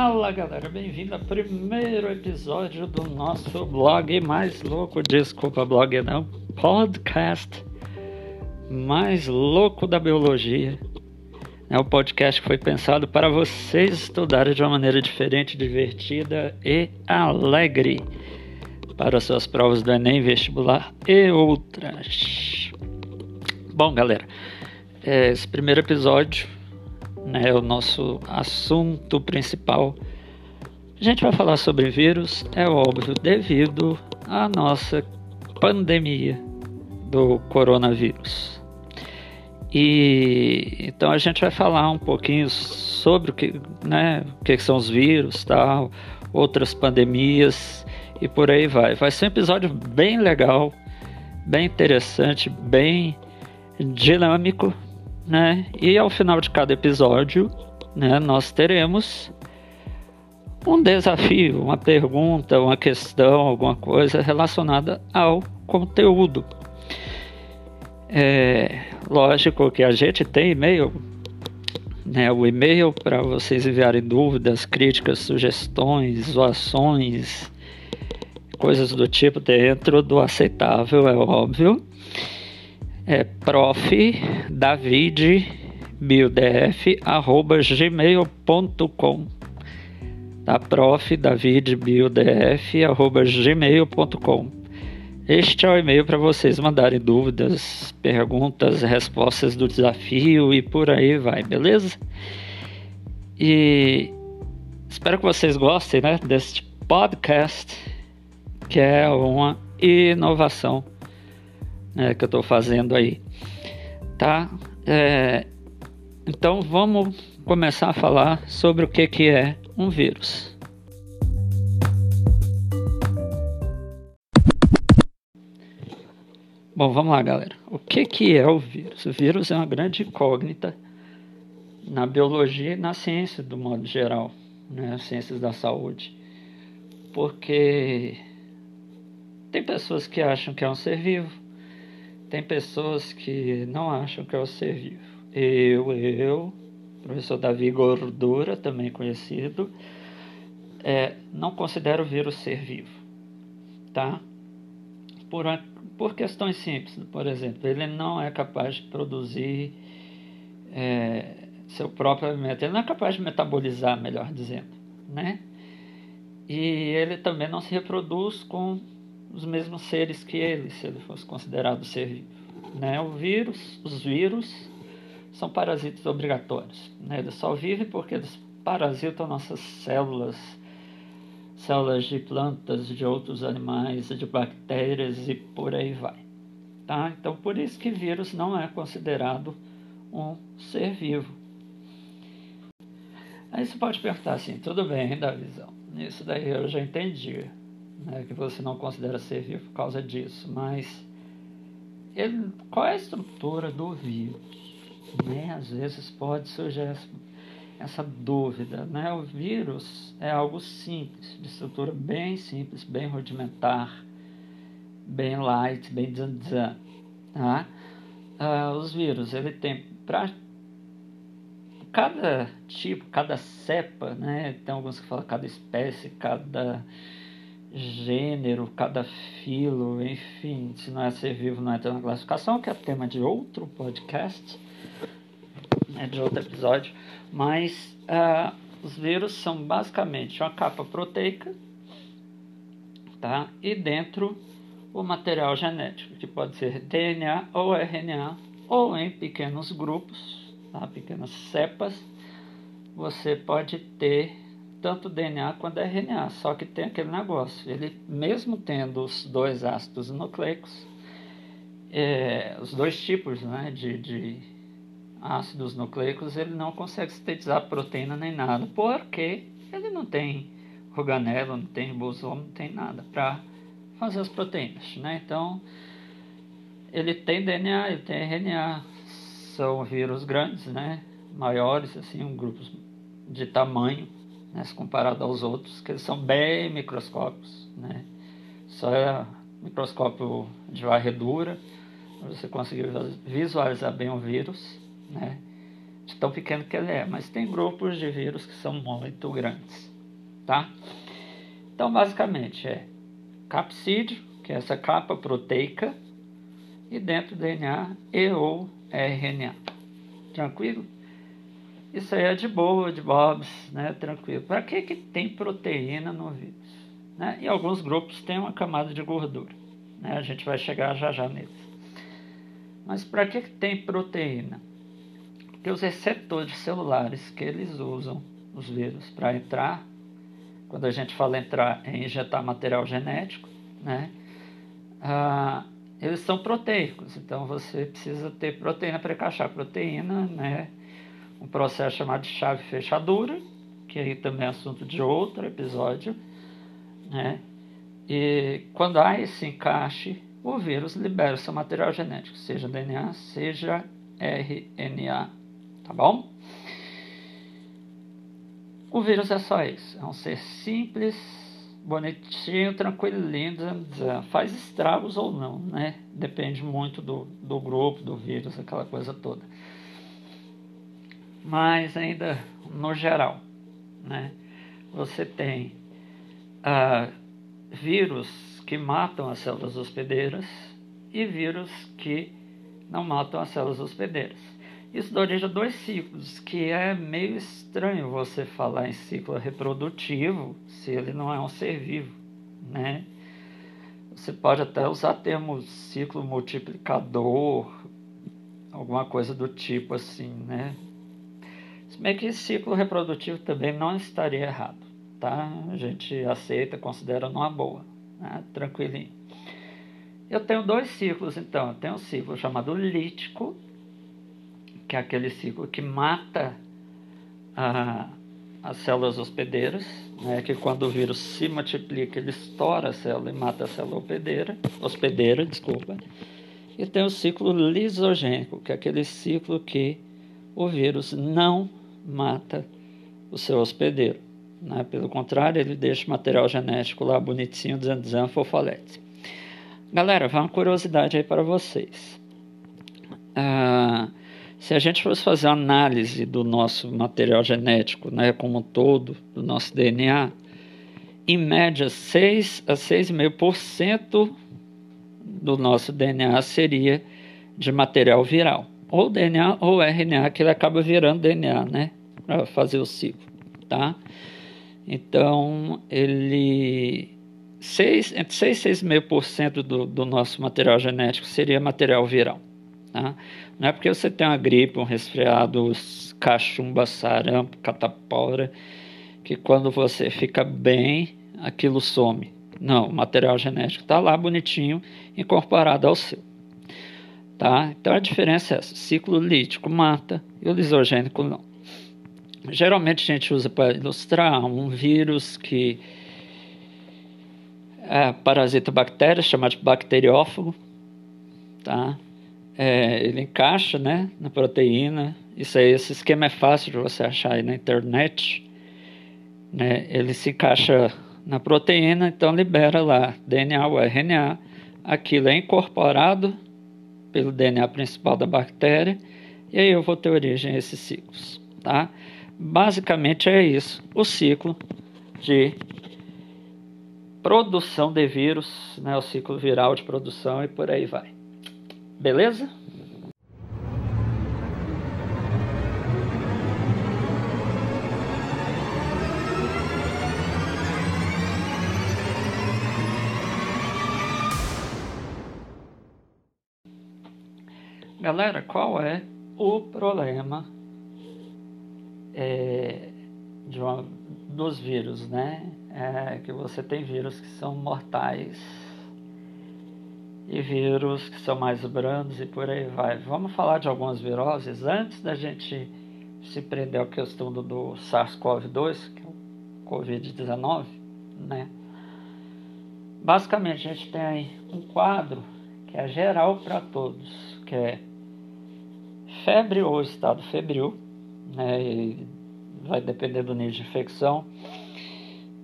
Fala galera, bem-vindo ao primeiro episódio do nosso blog mais louco, desculpa, blog não, podcast mais louco da biologia. É um podcast que foi pensado para vocês estudarem de uma maneira diferente, divertida e alegre para suas provas do Enem, vestibular e outras. Bom, galera, esse primeiro episódio né, o nosso assunto principal. A gente vai falar sobre vírus, é óbvio, devido à nossa pandemia do coronavírus. E então a gente vai falar um pouquinho sobre o que, né, o que são os vírus, tal, outras pandemias e por aí vai. Vai ser um episódio bem legal, bem interessante, bem dinâmico, né? E ao final de cada episódio, né, nós teremos um desafio, uma pergunta, uma questão, alguma coisa relacionada ao conteúdo. É lógico que a gente tem e-mail, né, o e-mail para vocês enviarem dúvidas, críticas, sugestões, zoações, coisas do tipo dentro do aceitável, é óbvio é prof. David arroba gmail.com tá? Prof. David arroba gmail.com este é o e-mail para vocês mandarem dúvidas, perguntas, respostas do desafio e por aí vai, beleza? E espero que vocês gostem né, deste podcast, que é uma inovação né, que eu estou fazendo aí, tá? É, então vamos começar a falar sobre o que, que é um vírus. Bom, vamos lá, galera. O que, que é o vírus? O vírus é uma grande incógnita na biologia e na ciência, do modo geral, né? ciências da saúde. Porque tem pessoas que acham que é um ser vivo, tem pessoas que não acham que é o ser vivo. Eu, eu, professor Davi Gordura, também conhecido, é, não considero o vírus ser vivo, tá? Por, por questões simples, por exemplo, ele não é capaz de produzir é, seu próprio alimento, ele não é capaz de metabolizar, melhor dizendo, né? E ele também não se reproduz com os mesmos seres que ele, se ele fosse considerado ser vivo. Né? O vírus, os vírus são parasitas obrigatórios. Né? Eles só vivem porque eles parasitam nossas células, células de plantas, de outros animais, de bactérias e por aí vai. Tá? Então, por isso que vírus não é considerado um ser vivo. Aí você pode perguntar assim, tudo bem, Davizão, isso daí eu já entendi né, que você não considera ser vivo por causa disso, mas ele, qual é a estrutura do vírus? Né? Às vezes pode surgir essa, essa dúvida. Né? O vírus é algo simples, de estrutura bem simples, bem rudimentar, bem light, bem zanzan. Tá? Uh, os vírus, ele tem para cada tipo, cada cepa, né? Tem alguns que falam cada espécie, cada gênero, cada filo, enfim, se não é ser vivo, não entra na classificação, que é tema de outro podcast, é de outro episódio, mas uh, os vírus são basicamente uma capa proteica, tá? E dentro o material genético, que pode ser DNA ou RNA, ou em pequenos grupos, tá? pequenas cepas, você pode ter tanto DNA quanto RNA, só que tem aquele negócio, ele mesmo tendo os dois ácidos nucleicos, é, os dois tipos né, de, de ácidos nucleicos, ele não consegue sintetizar proteína nem nada, porque ele não tem organelo, não tem ribosoma, não tem nada para fazer as proteínas, né? Então, ele tem DNA, ele tem RNA, são vírus grandes, né? Maiores, assim, um grupos de tamanho né, se comparado aos outros, que eles são bem microscópicos, né? Só é microscópio de varredura, você conseguir visualizar bem o vírus, né? De tão pequeno que ele é, mas tem grupos de vírus que são muito grandes. tá? Então, basicamente, é capsídeo, que é essa capa proteica, e dentro do DNA e ou RNA. Tranquilo? Isso aí é de boa, de bobs, né? Tranquilo. Para que, que tem proteína no vírus? Né? E alguns grupos têm uma camada de gordura. Né? A gente vai chegar já já neles. Mas para que, que tem proteína? Porque os receptores celulares que eles usam, os vírus, para entrar, quando a gente fala entrar em injetar material genético, né? Ah, eles são proteicos, então você precisa ter proteína para encaixar proteína, né? Um processo chamado chave fechadura, que aí também é assunto de outro episódio, né? E quando há esse encaixe, o vírus libera o seu material genético, seja DNA, seja RNA, tá bom? O vírus é só isso, é um ser simples, bonitinho, tranquilinho, faz estragos ou não, né? Depende muito do, do grupo, do vírus, aquela coisa toda. Mas ainda no geral, né? Você tem ah, vírus que matam as células hospedeiras e vírus que não matam as células hospedeiras. Isso dá origem a dois ciclos, que é meio estranho você falar em ciclo reprodutivo se ele não é um ser vivo, né? Você pode até usar termo ciclo multiplicador, alguma coisa do tipo assim, né? Se bem que ciclo reprodutivo também não estaria errado, tá? A gente aceita, considera numa boa, né? tranquilinho. Eu tenho dois ciclos, então. Eu tenho um ciclo chamado lítico, que é aquele ciclo que mata as células hospedeiras, né, que quando o vírus se multiplica, ele estoura a célula e mata a célula hospedeira, hospedeira desculpa. E tem o ciclo lisogênico, que é aquele ciclo que o vírus não mata o seu hospedeiro. Né? Pelo contrário, ele deixa o material genético lá bonitinho, dizendo fofolete. Galera, vai uma curiosidade aí para vocês. Ah, se a gente fosse fazer análise do nosso material genético, né, como um todo, do nosso DNA, em média 6 a 6,5% do nosso DNA seria de material viral, ou DNA ou RNA, que ele acaba virando DNA, né, para fazer o ciclo, tá? Então, ele 6, entre 6 e 6,5% do, do nosso material genético seria material viral. Tá? Não é porque você tem uma gripe, um resfriado, cachumba, sarampo, catapora, que quando você fica bem, aquilo some. Não, o material genético está lá bonitinho, incorporado ao seu. Tá? Então a diferença é essa: ciclo lítico mata e o lisogênico não. Geralmente a gente usa para ilustrar um vírus que é, parasita bactérias, chamado de bacteriófago. Tá? é, ele encaixa né, na proteína. Isso aí, esse esquema é fácil de você achar aí na internet. Né? Ele se encaixa na proteína, então libera lá DNA ou RNA. Aquilo é incorporado pelo DNA principal da bactéria e aí eu vou ter origem a esses ciclos, tá? Basicamente é isso, o ciclo de produção de vírus, né, o ciclo viral de produção e por aí vai. Beleza? Galera, qual é o problema é, de uma, dos vírus, né? É que você tem vírus que são mortais e vírus que são mais brandos e por aí vai. Vamos falar de algumas viroses antes da gente se prender à questão do, do SARS-CoV-2, que é o Covid-19, né? Basicamente, a gente tem um quadro que é geral para todos, que é febre ou estado febril, né? Vai depender do nível de infecção.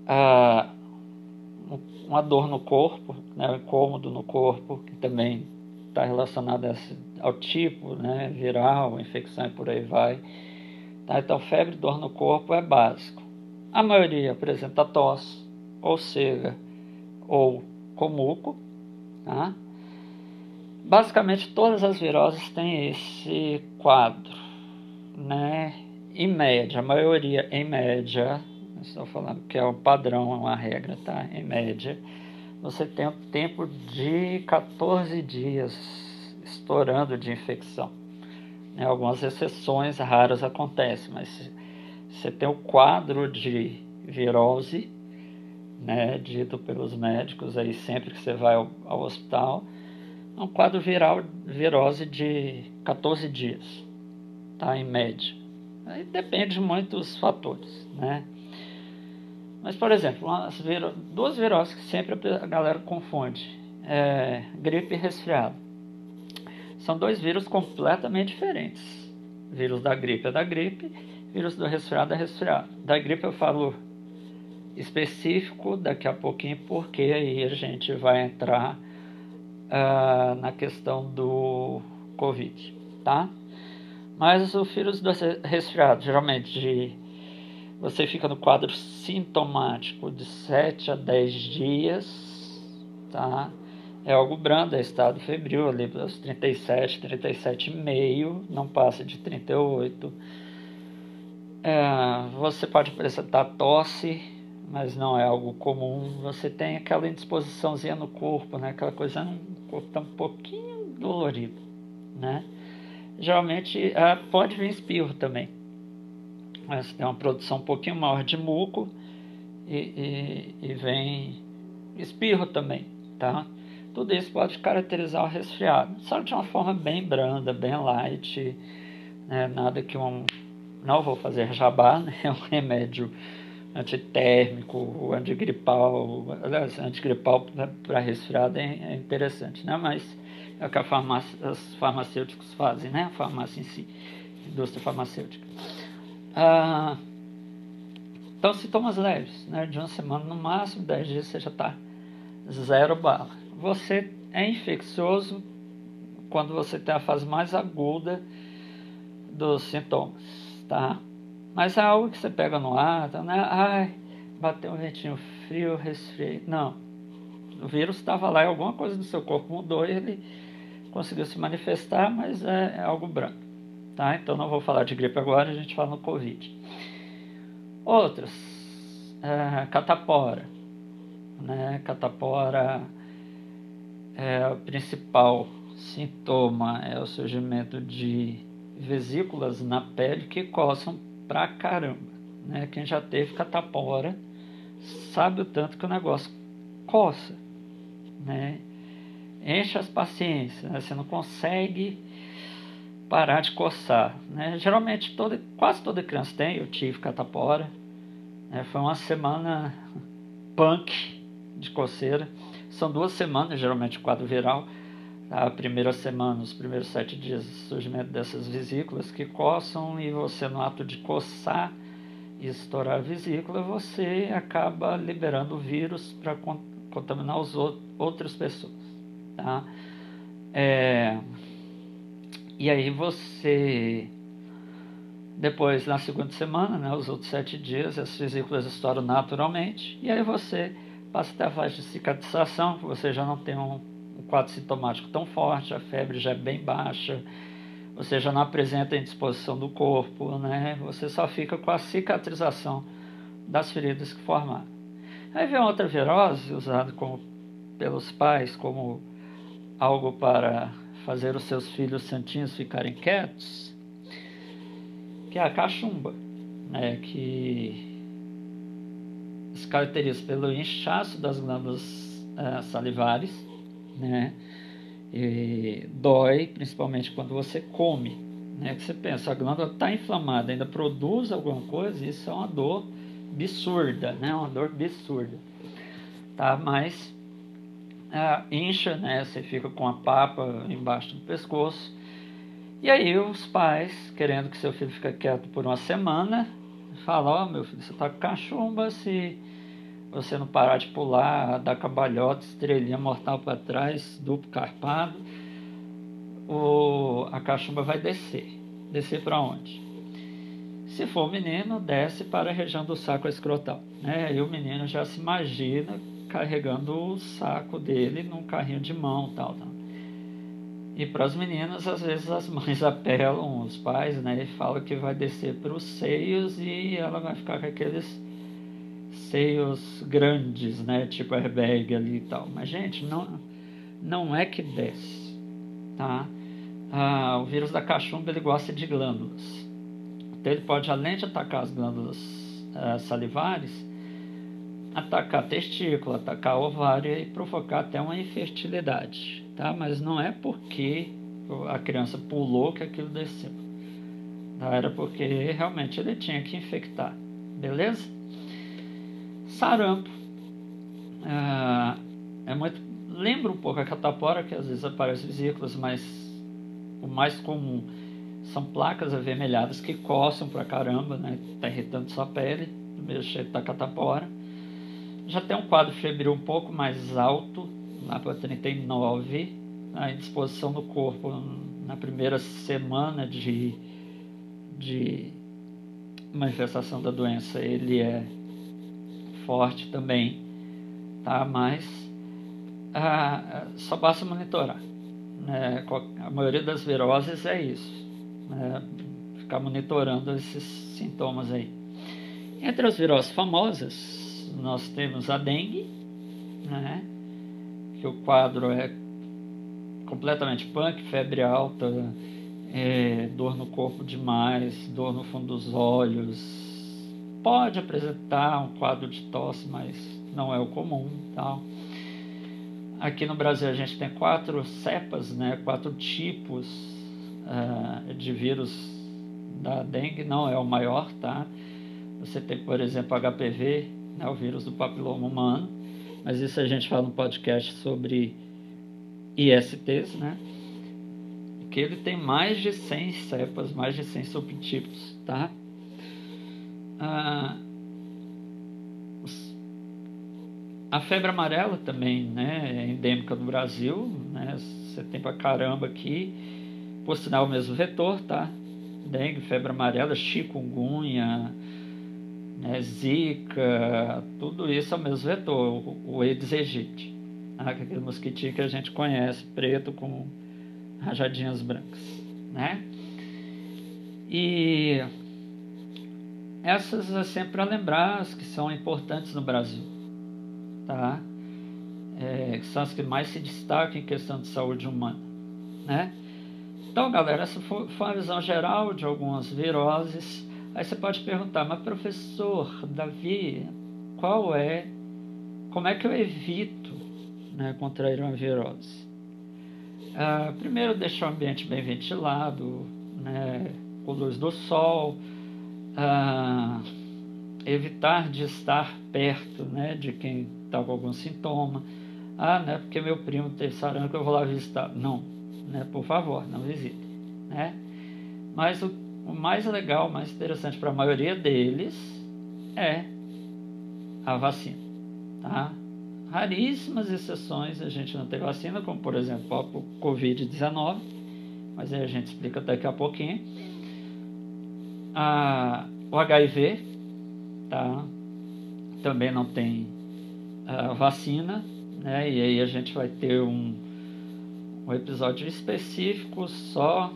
Ah, uma dor no corpo, né, um incômodo no corpo, que também está relacionado ao tipo né, viral, infecção e por aí vai. Tá? Então, febre e dor no corpo é básico. A maioria apresenta tosse, ou cega, ou comuco. Tá? Basicamente, todas as viroses têm esse quadro, né? Em média, a maioria em média, estou falando que é um padrão, é uma regra, tá? Em média, você tem um tempo de 14 dias estourando de infecção. Né? Algumas exceções raras acontecem, mas você tem o quadro de virose, né, dito pelos médicos aí sempre que você vai ao, ao hospital, é um quadro viral, virose de 14 dias, tá, em média. Aí depende de muitos fatores, né? Mas, por exemplo, viro, duas viroses que sempre a galera confunde, é, gripe e resfriado. São dois vírus completamente diferentes. Vírus da gripe é da gripe, vírus do resfriado é resfriado. Da gripe eu falo específico daqui a pouquinho, porque aí a gente vai entrar uh, na questão do Covid, tá? Mas o vírus do resfriado, geralmente de, você fica no quadro sintomático de 7 a 10 dias, tá? É algo brando, é estado febril, ali aos 37, 37,5, não passa de 38. É, você pode apresentar tosse, mas não é algo comum. Você tem aquela indisposiçãozinha no corpo, né? Aquela coisa, um corpo tá um pouquinho dolorido, né? Geralmente é, pode vir espirro também. Mas tem uma produção um pouquinho maior de muco e, e, e vem espirro também, tá? Tudo isso pode caracterizar o resfriado, só de uma forma bem branda, bem light, né? nada que um. Não vou fazer jabá, né? é um remédio antitérmico, antigripal, aliás, antigripal para resfriado é, é, interessante, né? mas é o que farmácia, os farmacêuticos fazem, né? a farmácia em si, a indústria farmacêutica. Ah, então, sintomas leves, né? de uma semana no máximo, 10 dias você já está zero bala você é infeccioso quando você tem a fase mais aguda dos sintomas, tá? Mas é algo que você pega no ar, tá, né? Ai, bateu um ventinho frio, resfriei. Não. O vírus estava lá e alguma coisa do seu corpo mudou e ele conseguiu se manifestar, mas é, é algo branco, tá? Então não vou falar de gripe agora, a gente fala no Covid. Outras, é, catapora, né? Catapora é, o principal sintoma é o surgimento de vesículas na pele que coçam pra caramba. Né? Quem já teve catapora sabe o tanto que o negócio coça. Né? Enche as paciências, né? você não consegue parar de coçar. Né? Geralmente, toda, quase toda criança tem, eu tive catapora. Né? Foi uma semana punk de coceira. São duas semanas, geralmente, o quadro viral. A primeira semana, os primeiros sete dias, o surgimento dessas vesículas que coçam e você, no ato de coçar e estourar a vesícula, você acaba liberando o vírus para contaminar os outras pessoas. Tá? É, e aí você, depois, na segunda semana, né, os outros sete dias, as vesículas estouram naturalmente, e aí você passa até a fase de cicatrização, você já não tem um, um quadro sintomático tão forte, a febre já é bem baixa, você já não apresenta indisposição do corpo, né? Você só fica com a cicatrização das feridas que formaram. Aí vem outra virose usada como, pelos pais como algo para fazer os seus filhos santinhos ficarem quietos, que é a cachumba, né? Que se caracteriza pelo inchaço das glândulas uh, salivares, né? E dói, principalmente quando você come, né? Que você pensa, a glândula está inflamada, ainda produz alguma coisa, isso é uma dor absurda, né? Uma dor absurda, tá? Mas uh, incha, né? Você fica com a papa embaixo do pescoço. E aí os pais, querendo que seu filho fique quieto por uma semana, falam, ó oh, meu filho, você tá com cachumba, se você não parar de pular, dar cambalhota, estrelinha mortal para trás, duplo carpado, o, a cachumba vai descer. Descer para onde? Se for menino, desce para a região do saco escrotal. Né? Aí o menino já se imagina carregando o saco dele num carrinho de mão tal. tal. E para as meninas, às vezes as mães apelam, os pais, né, e falam que vai descer para os seios e ela vai ficar com aqueles seios grandes, né, tipo airbag ali e tal. Mas gente, não não é que desce, tá? Ah, o vírus da cachumba ele gosta de glândulas. Então ele pode além de atacar as glândulas ah, salivares, atacar testículo, atacar ovário e provocar até uma infertilidade tá? Mas não é porque a criança pulou que aquilo desceu. Era porque realmente ele tinha que infectar, beleza? Sarampo. Ah, é muito, lembra um pouco a catapora, que às vezes aparece vesículas, mas o mais comum são placas avermelhadas que coçam pra caramba, né? Tá irritando sua pele, do mesmo jeito da catapora. Já tem um quadro febril um pouco mais alto, lá para 39, a indisposição do corpo na primeira semana de, de manifestação da doença, ele é forte também, tá? Mas ah, só basta monitorar. Né? A maioria das viroses é isso, né? ficar monitorando esses sintomas aí. Entre as viroses famosas, nós temos a dengue, né? que o quadro é completamente punk, febre alta, é, dor no corpo demais, dor no fundo dos olhos. Pode apresentar um quadro de tosse, mas não é o comum. Tal. Aqui no Brasil a gente tem quatro cepas, né, quatro tipos uh, de vírus da dengue, não é o maior, tá? Você tem, por exemplo, HPV, né, o vírus do papiloma humano, mas isso a gente fala no podcast sobre ISTs, né? Que ele tem mais de 100 cepas, mais de 100 subtipos, tá? Ah, a febre amarela também, né? É endêmica no Brasil, né? Você tem pra caramba aqui. Por sinal, o mesmo vetor, tá? Dengue, febre amarela, chikungunya, né, Zika, tudo isso é o mesmo vetor, o, Aedes aegypti, ah, aquele mosquitinho que a gente conhece, preto com rajadinhas brancas, né? E essas é sempre para lembrar as que são importantes no Brasil, tá? É, são as que mais se destacam em questão de saúde humana, né? Então, galera, essa foi, foi uma visão geral de algumas viroses Aí você pode perguntar, mas professor Davi, qual é, como é que eu evito né, contrair uma virose? Ah, primeiro, deixar o ambiente bem ventilado, né, com luz do sol, ah, evitar de estar perto né, de quem está com algum sintoma. Ah, né, porque meu primo tem sarampo, eu vou lá visitar. Não, né, por favor, não visite. Né? Mas o o mais legal, o mais interessante para a maioria deles é a vacina. Tá? Raríssimas exceções a gente não tem vacina, como por exemplo o Covid-19, mas aí a gente explica daqui a pouquinho. A, o HIV, tá? também não tem a vacina, né? e aí a gente vai ter um, um episódio específico só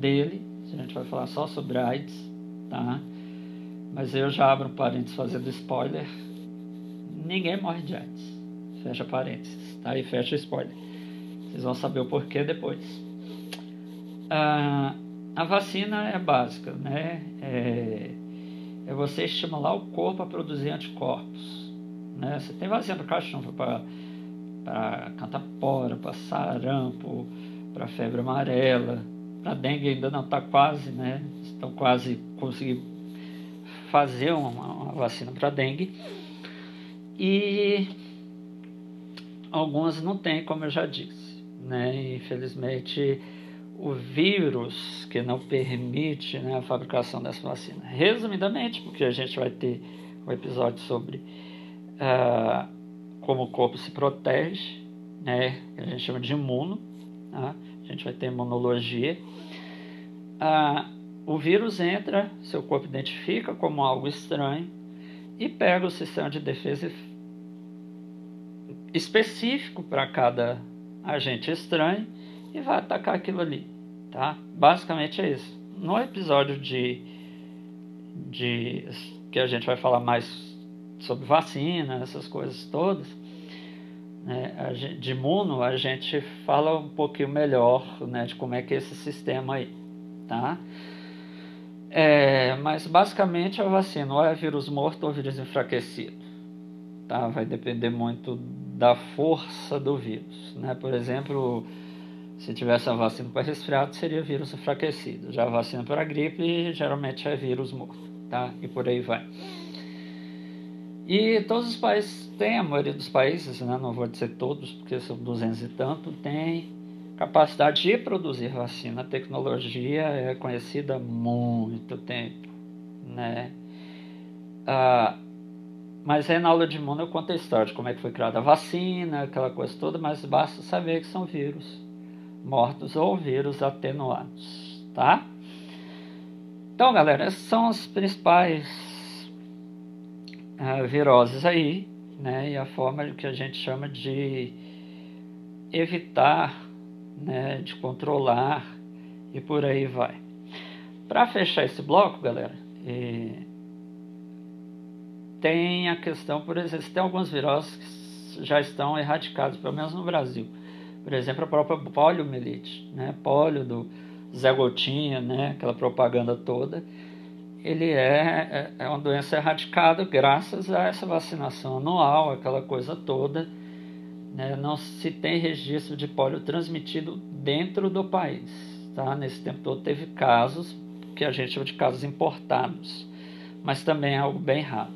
dele, a gente vai falar só sobre AIDS, tá? Mas eu já abro um parênteses fazendo spoiler. Ninguém morre de AIDS. Fecha parênteses, tá? E fecha spoiler. Vocês vão saber o porquê depois. Ah, a vacina é básica, né? É, é você estimular o corpo a produzir anticorpos. Né? Você tem vacina para cachumba, para catapora, para sarampo, para febre amarela, a dengue ainda não está quase, né? Estão quase conseguindo fazer uma, uma vacina para dengue. E algumas não tem, como eu já disse, né? Infelizmente, o vírus que não permite né, a fabricação dessa vacina. Resumidamente, porque a gente vai ter um episódio sobre uh, como o corpo se protege, né? A gente chama de imuno, tá? A gente vai ter imunologia. Ah, o vírus entra, seu corpo identifica como algo estranho e pega o sistema de defesa específico para cada agente estranho e vai atacar aquilo ali, tá? Basicamente é isso. No episódio de, de que a gente vai falar mais sobre vacina, essas coisas todas, né, de imuno, a gente fala um pouquinho melhor né, de como é que é esse sistema aí, tá? É, mas basicamente a vacina ou é vírus morto ou vírus enfraquecido. Tá? Vai depender muito da força do vírus. Né? Por exemplo, se tivesse a vacina para resfriado, seria vírus enfraquecido. Já a vacina para gripe, geralmente é vírus morto. Tá? E por aí vai. E todos os países têm, a maioria dos países, né? não vou dizer todos, porque são 200 e tanto, tem capacidade de produzir vacina. A tecnologia é conhecida há muito tempo, né? Ah, mas aí na aula de imuno eu conto a história de como é que foi criada a vacina, aquela coisa toda, mas basta saber que são vírus mortos ou vírus atenuados, tá? Então, galera, essas são as principais uh, viroses aí, né? E a forma que a gente chama de evitar né, de controlar e por aí vai. Para fechar esse bloco, galera, tem a questão, por exemplo, tem alguns viroses que já estão erradicados, pelo menos no Brasil. Por exemplo, a própria poliomielite, né? Polio do Zé Gotinha, né? Aquela propaganda toda. Ele é, é, é uma doença erradicada graças a essa vacinação anual, aquela coisa toda né, não se tem registro de pólio transmitido dentro do país. Tá? Nesse tempo todo teve casos que a gente chama de casos importados, mas também é algo bem raro.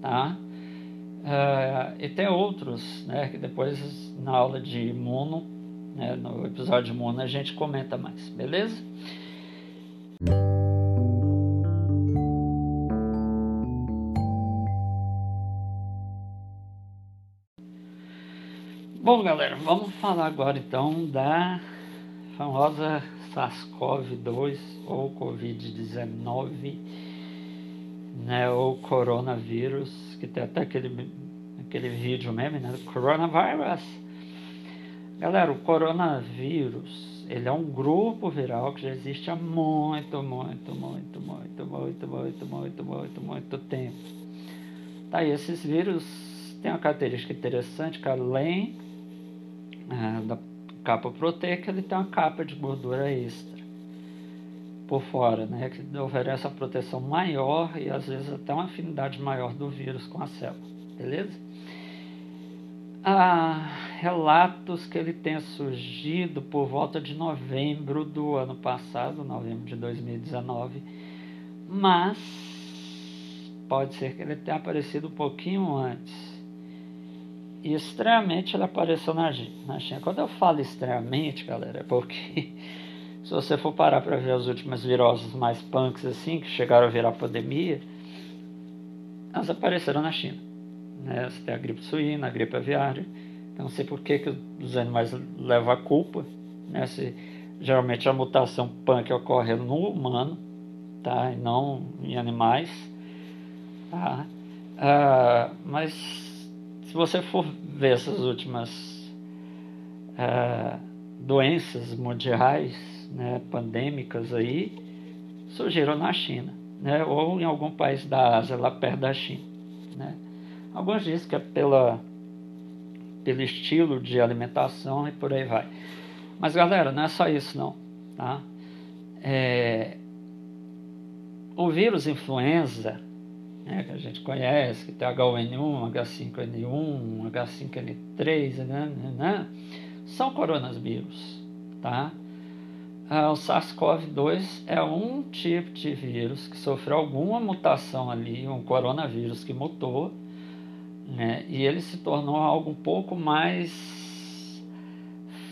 Tá? Uh, e tem outros, né, que depois na aula de imuno, né, no episódio de imuno, a gente comenta mais, beleza? Bom, galera, vamos falar agora então da famosa SARS-CoV-2 ou Covid-19, né, ou coronavírus, que tem até aquele, aquele vídeo meme, né, coronavirus. Galera, o coronavírus, ele é um grupo viral que já existe há muito, muito, muito, muito, muito, muito, muito, muito, muito tempo. Tá, e esses vírus têm uma característica interessante que além é, da capa proteica, ele tem uma capa de gordura extra por fora, né, que oferece a proteção maior e às vezes até uma afinidade maior do vírus com a célula, beleza? Há relatos que ele tenha surgido por volta de novembro do ano passado, novembro de 2019, mas pode ser que ele tenha aparecido um pouquinho antes e estranhamente ele apareceu na, na China. Quando eu falo estranhamente, galera, é porque se você for parar para ver as últimas viroses mais punks assim, que chegaram a virar pandemia, elas apareceram na China. Né? Você tem a gripe suína, a gripe aviária. Não sei por que, que os animais levam a culpa. Né? Se, geralmente a mutação punk ocorre no humano, tá? e não em animais. Tá? Ah, mas se você for ver essas últimas uh, doenças mundiais, né, pandêmicas aí, surgiram na China, né, ou em algum país da Ásia, lá perto da China. Né. Alguns dizem que é pela, pelo estilo de alimentação e por aí vai. Mas galera, não é só isso não. Tá? É, o vírus influenza né, que a gente conhece, que tem H1N1, H5N1, H5N3, né, né, são coronavírus, tá? Ah, o SARS-CoV-2 é um tipo de vírus que sofreu alguma mutação ali, um coronavírus que mutou, né, e ele se tornou algo um pouco mais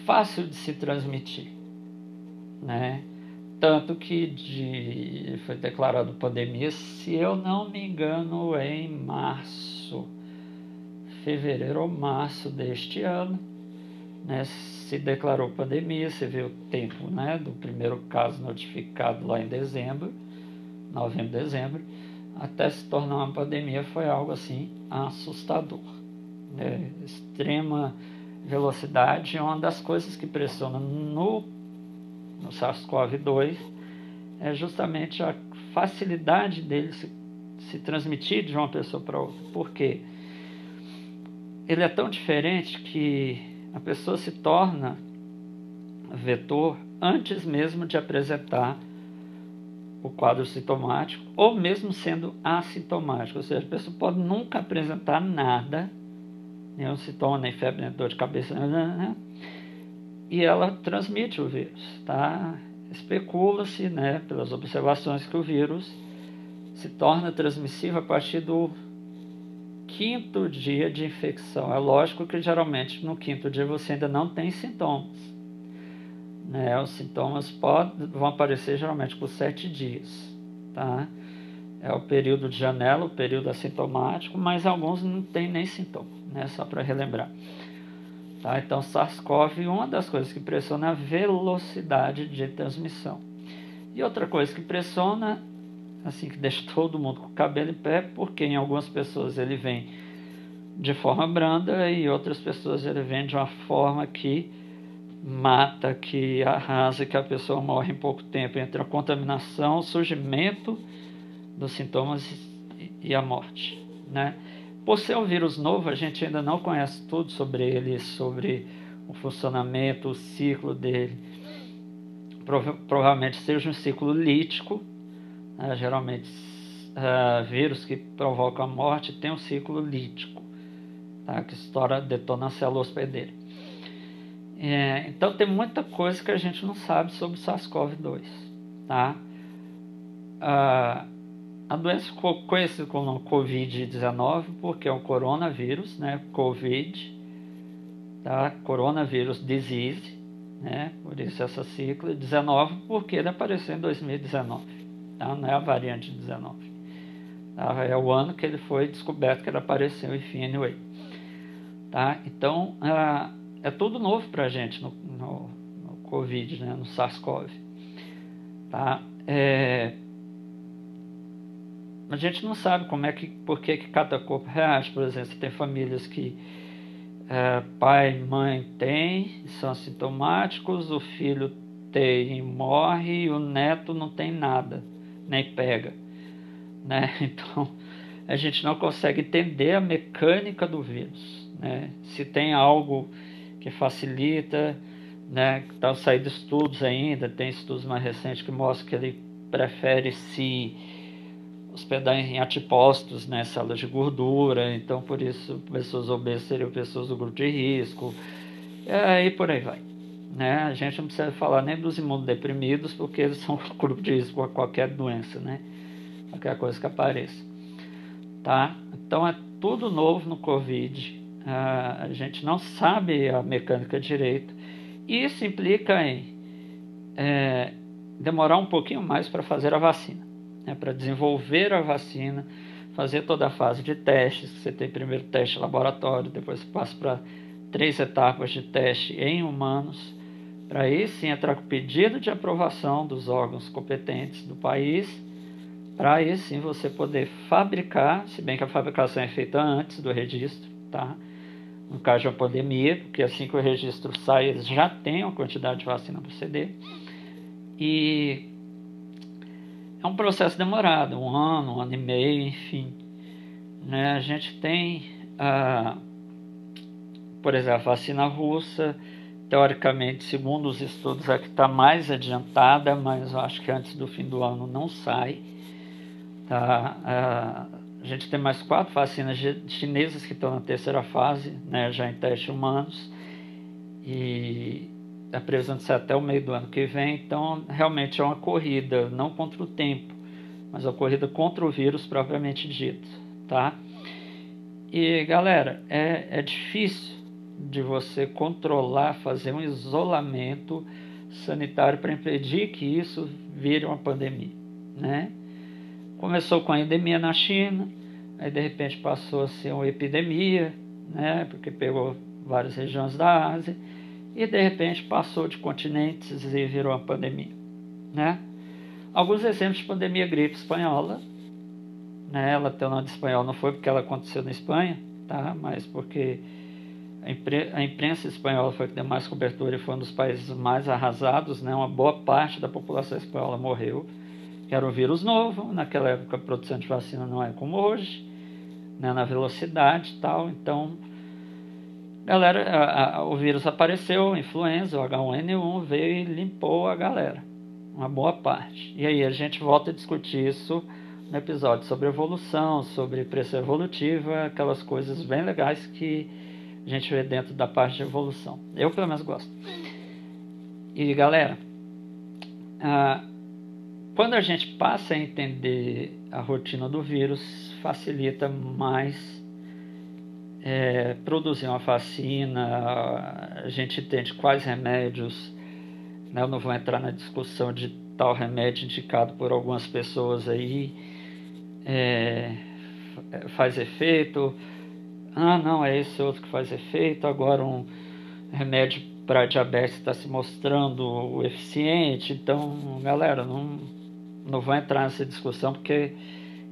fácil de se transmitir, né? Tanto que de, foi declarado pandemia, se eu não me engano, em março, fevereiro ou março deste ano. né, se declarou pandemia, você vê o tempo né, do primeiro caso notificado lá em dezembro, novembro, dezembro, até se tornar uma pandemia foi algo assim assustador. Né? Extrema velocidade, uma das coisas que pressiona no, no SARS-CoV-2 é justamente a facilidade dele se, se transmitir de uma pessoa para outra. Por quê? Ele é tão diferente que a pessoa se torna vetor antes mesmo de apresentar o quadro sintomático, ou mesmo sendo assintomático, ou seja, a pessoa pode nunca apresentar nada, nenhum sintoma, nem febre, nem dor de cabeça, né, né, né, e ela transmite o vírus, tá? Especula-se, né, pelas observações, que o vírus se torna transmissível a partir do quinto dia de infecção. É lógico que geralmente no quinto dia você ainda não tem sintomas. Né? Os sintomas podem, vão aparecer geralmente por sete dias. Tá? É o período de janela, o período assintomático, mas alguns não tem nem sintoma, né? só para relembrar. Tá? Então, SARS-CoV, uma das coisas que pressiona é a velocidade de transmissão. E outra coisa que pressiona assim que deixa todo mundo com o cabelo em pé, porque em algumas pessoas ele vem de forma branda e outras pessoas ele vem de uma forma que mata, que arrasa, que a pessoa morre em pouco tempo entre a contaminação, o surgimento dos sintomas e a morte, né? Por ser um vírus novo, a gente ainda não conhece tudo sobre ele, sobre o funcionamento, o ciclo dele. Prova provavelmente seja um ciclo lítico, né, geralmente uh, vírus que provocam a morte tem um ciclo lítico, tá? que estoura, detona a célula hospedeira. É, então tem muita coisa que a gente não sabe sobre o SARS-CoV-2. Tá? Uh, a doença ficou conhecida como Covid-19 porque é um coronavírus, né? Covid, tá? Coronavírus Disease, né? Por isso essa sigla, 19 porque ele apareceu em 2019 tá? não é a variante 19. Tá? É o ano que ele foi descoberto que ele apareceu, enfim, anyway. Tá? Então, é tudo novo para gente no, no, no, Covid, né? no SARS-CoV. Tá? É, a gente não sabe como é que, por que, que cada corpo reage. Por exemplo, você tem famílias que é, pai e mãe têm, são assintomáticos, o filho tem e morre, e o neto não tem nada nem pega. Né? Então, a gente não consegue entender a mecânica do vírus. Né? Se tem algo que facilita, né? estão saindo estudos ainda, tem estudos mais recentes que mostram que ele prefere se hospedar em antipostos, né, salas de gordura, então por isso pessoas obesas seriam pessoas do grupo de risco, e aí por aí vai. Né? A gente não precisa falar nem dos imunodeprimidos, porque eles são grupo de risco a qualquer doença, né? qualquer coisa que apareça. Tá? Então é tudo novo no Covid. Uh, a gente não sabe a mecânica direito. Isso implica em é, demorar um pouquinho mais para fazer a vacina, né? para desenvolver a vacina, fazer toda a fase de testes. Você tem primeiro teste laboratório, depois passa para três etapas de teste em humanos para aí sim entrar com pedido de aprovação dos órgãos competentes do país, para aí sim você poder fabricar, se bem que a fabricação é feita antes do registro, tá? No caso de uma pandemia, porque assim que o registro sai, eles já têm uma quantidade de vacina para ceder. E é um processo demorado, um ano, um ano e meio, enfim. Né? A gente tem, ah, por exemplo, a vacina russa, teoricamente, segundo os estudos, é que está mais adiantada, mas eu acho que antes do fim do ano não sai. Tá? a gente tem mais quatro vacinas chinesas que estão na terceira fase, né, já em testes humanos, e a previsão de ser até o meio do ano que vem. Então, realmente é uma corrida, não contra o tempo, mas uma corrida contra o vírus propriamente dito. Tá? E galera, é, é difícil de você controlar, fazer um isolamento sanitário para impedir que isso vire uma pandemia, né? Começou com a endemia na China, aí de repente passou a ser uma epidemia, né? Porque pegou várias regiões da Ásia e de repente passou de continentes e virou uma pandemia, né? Alguns exemplos de pandemia gripe espanhola, né? Ela tem o nome de espanhol não foi porque ela aconteceu na Espanha, tá? Mas porque a, impre a imprensa espanhola foi que deu mais cobertura e foi um dos países mais arrasados, né? Uma boa parte da população espanhola morreu, que era um vírus novo, naquela época a produção de vacina não é como hoje, né? Na velocidade e tal, então galera, a, a, o vírus apareceu, influenza, o H1N1 veio e limpou a galera, uma boa parte. E aí a gente volta a discutir isso no episódio sobre evolução, sobre pressão evolutiva, aquelas coisas bem legais que a gente vê dentro da parte de evolução. Eu pelo menos gosto. E galera, quando a gente passa a entender a rotina do vírus, facilita mais é, produzir uma vacina, a gente entende quais remédios, né, eu não vou entrar na discussão de tal remédio indicado por algumas pessoas aí, é, faz efeito, ah não, é esse outro que faz efeito, agora um remédio para diabetes está se mostrando eficiente, então galera, não, não vou entrar nessa discussão porque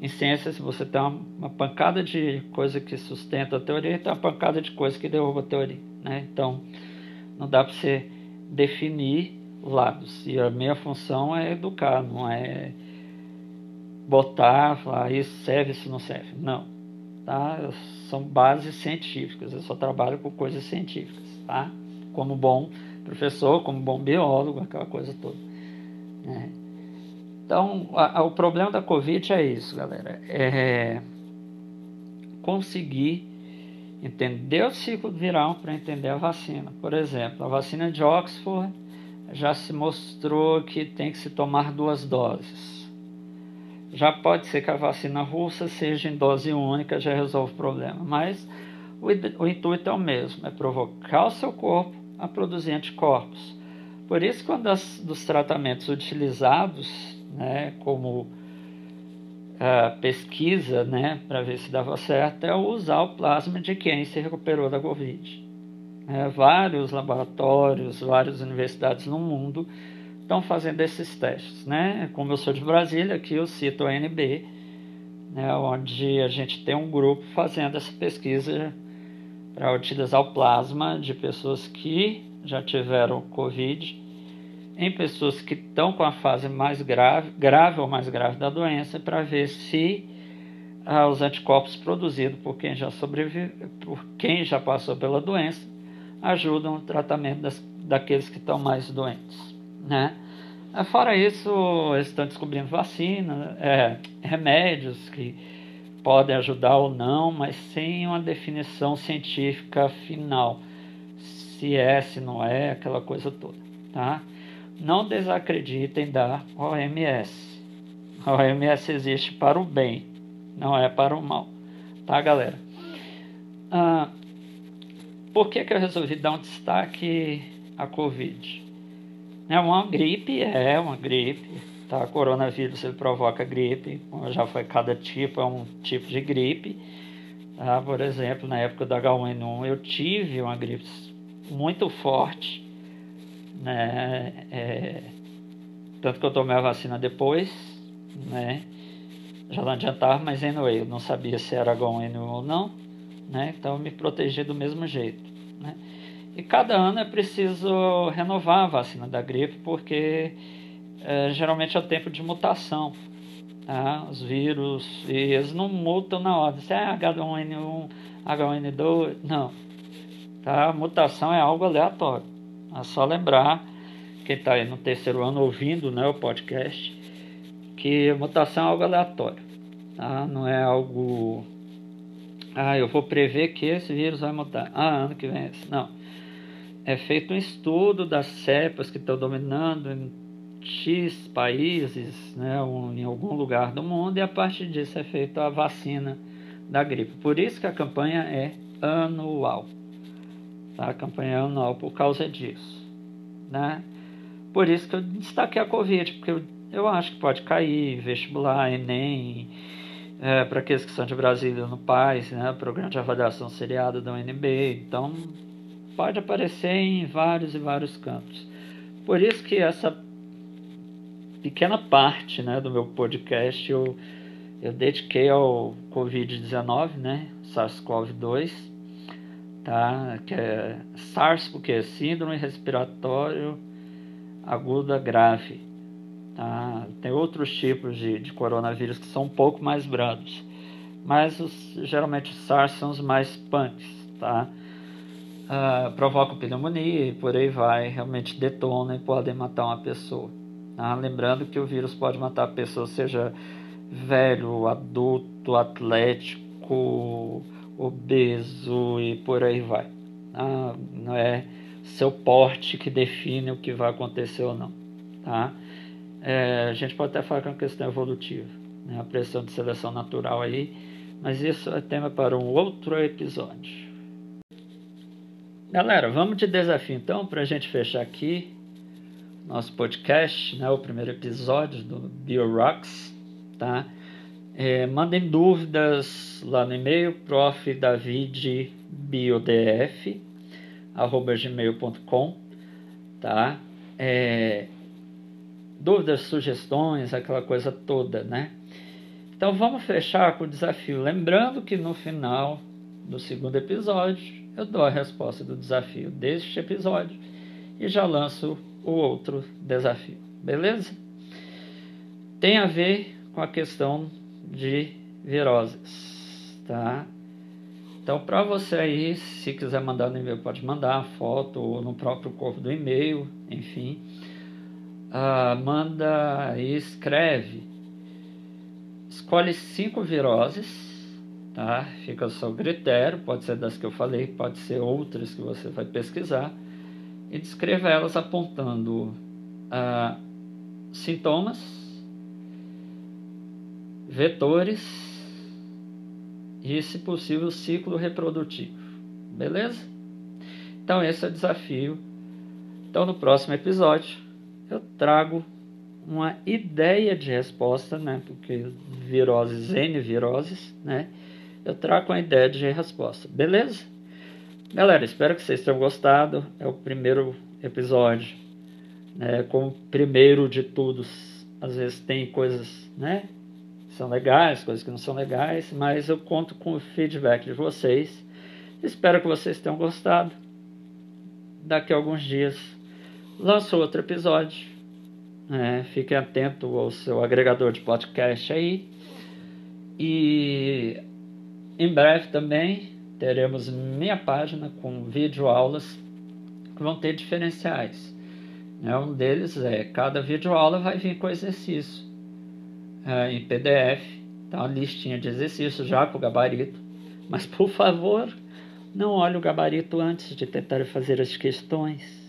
em ciências você tem uma, uma, pancada de coisa que sustenta a teoria tem uma pancada de coisa que derruba a teoria. Né? Então, não dá para você definir lados. E a minha função é educar, não é botar, falar isso serve, isso não serve. Não. Tá? São bases científicas. Eu só trabalho com coisas científicas. Tá? Como bom professor, como bom biólogo, aquela coisa toda. Né? Então, a, a, o problema da Covid é isso, galera. É conseguir entender o ciclo viral para entender a vacina. Por exemplo, a vacina de Oxford já se mostrou que tem que se tomar duas doses. Já pode ser que a vacina russa seja em dose única, já resolve o problema. Mas o, o intuito é o mesmo, é provocar o seu corpo a produzir anticorpos. Por isso, quando as, dos tratamentos utilizados né, como uh, pesquisa, né, para ver se dava certo, é usar o plasma de quem se recuperou da Covid. É, vários laboratórios, várias universidades no mundo estão fazendo esses testes. Né? Como eu sou de Brasília, aqui eu cito a NB, né, onde a gente tem um grupo fazendo essa pesquisa para utilizar o plasma de pessoas que já tiveram Covid em pessoas que estão com a fase mais grave, grave ou mais grave da doença, para ver se ah, os anticorpos produzidos por quem já sobrevive, por quem já passou pela doença, ajudam no tratamento das, daqueles que estão mais doentes, né? Ah, fora isso, eles estão descobrindo vacina, é, remédios que podem ajudar ou não, mas sem uma definição científica final, se é, se não é, aquela coisa toda, tá? Não desacreditem da OMS. A OMS existe para o bem, não é para o mal. Tá, galera? Ah, por que, que eu resolvi dar um destaque à Covid? É uma gripe, é uma gripe. Tá? Coronavírus ele provoca gripe, já foi cada tipo, é um tipo de gripe. Tá? Por exemplo, na época do H1N1 eu tive uma gripe muito forte né? É, tanto que eu tomei a vacina depois, né? Já não adiantava, mas anyway, eu não sabia se era H1N1 ou não, né? Então eu me protegi do mesmo jeito, né? E cada ano é preciso renovar a vacina da gripe, porque é, geralmente é o tempo de mutação. Tá? Os vírus, e eles não mutam na hora. Se é H1N1, H1N2, não. Tá? A mutação é algo aleatório. É só lembrar, quem está aí no terceiro ano ouvindo né, o podcast, que mutação é algo aleatório. Tá? Não é algo. Ah, eu vou prever que esse vírus vai mutar. Ah, ano que vem esse. Não. É feito um estudo das cepas que estão dominando em X países, né, em algum lugar do mundo, e a partir disso é feita a vacina da gripe. Por isso que a campanha é anual. Tá? A campanha anual por causa disso. Né? Por isso que eu destaquei a Covid, porque eu, eu acho que pode cair vestibular, Enem, é, para aqueles que são de Brasília no PAIS, né? Programa de Avaliação Seriada da UNB. Então, pode aparecer em vários e vários campos. Por isso que essa pequena parte né, do meu podcast eu, eu dediquei ao Covid-19, né, SARS-CoV-2, tá, que é SARS, porque é Síndrome Respiratório Aguda Grave. Tá? Tem outros tipos de, de coronavírus que são um pouco mais brandos, mas os, geralmente os SARS são os mais punks, tá? Uh, pneumonia e por aí vai, realmente detonam e podem matar uma pessoa. Ah, lembrando que o vírus pode matar a pessoa, seja velho, adulto, atlético, obeso e por aí vai. Ah, não é seu porte que define o que vai acontecer ou não. Tá? É, a gente pode até falar que é uma questão evolutiva, né? a pressão de seleção natural aí, mas isso é tema para um outro episódio. Galera, vamos de desafio então para a gente fechar aqui nosso podcast, né, o primeiro episódio do BioRocks, tá? É, mandem dúvidas lá no e-mail profdavidbiodf@gmail.com, tá? É, dúvidas, sugestões, aquela coisa toda, né? Então vamos fechar com o desafio, lembrando que no final do segundo episódio eu dou a resposta do desafio deste episódio e já lanço o outro desafio, beleza? Tem a ver com a questão de viroses, tá? Então, para você aí, se quiser mandar no e-mail, pode mandar foto ou no próprio corpo do e-mail, enfim. Uh, manda e escreve. Escolhe cinco viroses, tá? Fica ao seu critério, pode ser das que eu falei, pode ser outras que você vai pesquisar e descreva elas apontando ah, sintomas, vetores e, se possível, ciclo reprodutivo. Beleza? Então, esse é o desafio. Então, no próximo episódio, eu trago uma ideia de resposta, né? Porque viroses, N viroses, né? Eu trago uma ideia de resposta. Beleza? Galera, espero que vocês tenham gostado. É o primeiro episódio. Né? Como primeiro de todos, às vezes tem coisas né, são legais, coisas que não são legais, mas eu conto com o feedback de vocês. Espero que vocês tenham gostado. Daqui a alguns dias lanço outro episódio. Né? Fique atento ao seu agregador de podcast aí. E em breve também teremos minha página com vídeo aulas que vão ter diferenciais. Né? Um deles é cada vídeo aula vai vir com exercício é, em PDF, tá uma listinha de exercícios já com o gabarito. Mas por favor, não olhe o gabarito antes de tentar fazer as questões.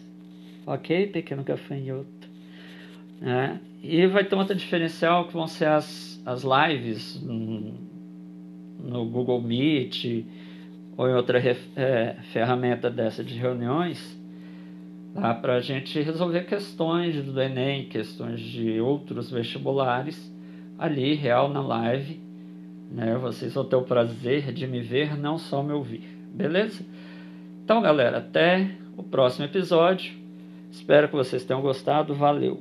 Ok, pequeno gafanhoto? É, e vai ter outro diferencial que vão ser as, as lives no, no Google Meet ou em outra é, ferramenta dessa de reuniões, tá? para a gente resolver questões do Enem, questões de outros vestibulares, ali, real, na live. Né? Vocês vão ter o prazer de me ver, não só me ouvir. Beleza? Então, galera, até o próximo episódio. Espero que vocês tenham gostado. Valeu!